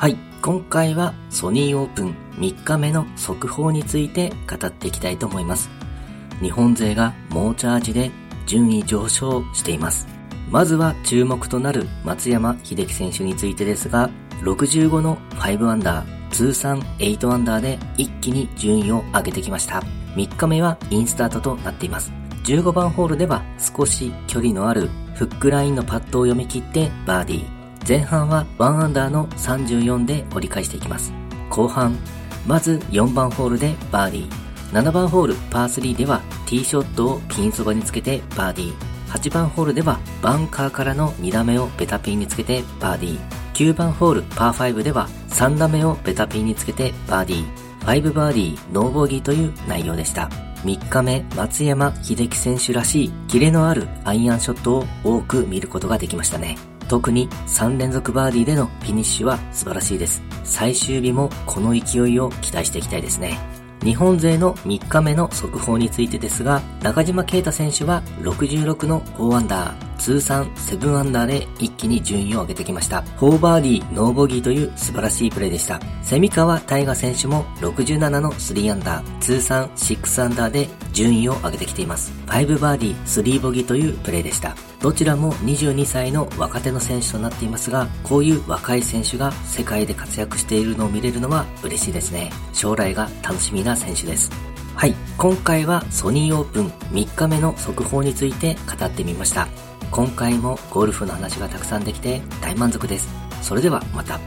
はい、今回はソニーオープン3日目の速報について語っていきたいと思います。日本勢が猛チャージで順位上昇しています。まずは注目となる松山秀樹選手についてですが、65の5アンダー、通算8アンダーで一気に順位を上げてきました。3日目はインスタートとなっています。15番ホールでは少し距離のあるフックラインのパットを読み切ってバーディー。前半は1アンダーの34で折り返していきます。後半、まず4番ホールでバーディー。7番ホールパー3ではティーショットをピンそばにつけてバーディー。8番ホールではバンカーからの2打目をベタピンにつけてバーディー。9番ホールパー5では3打目をベタピンにつけてバーディー。5バーディー、ノーボギーという内容でした。3日目、松山秀樹選手らしいキレのあるアイアンショットを多く見ることができましたね。特に3連続バーディーでのフィニッシュは素晴らしいです。最終日もこの勢いを期待していきたいですね。日本勢の3日目の速報についてですが、中島啓太選手は66の4アンダー、通算7アンダーで一気に順位を上げてきました。4バーディー、ノーボギーという素晴らしいプレーでした。蝉川大河選手も67の3アンダー、通算6アンダーで順位を上げてきています。5バーディー、3ボギーというプレーでした。どちらも22歳の若手の選手となっていますが、こういう若い選手が世界で活躍しているのを見れるのは嬉しいですね。将来が楽しみな選手です。はい、今回はソニーオープン3日目の速報について語ってみました。今回もゴルフの話がたくさんできて大満足です。それではまた。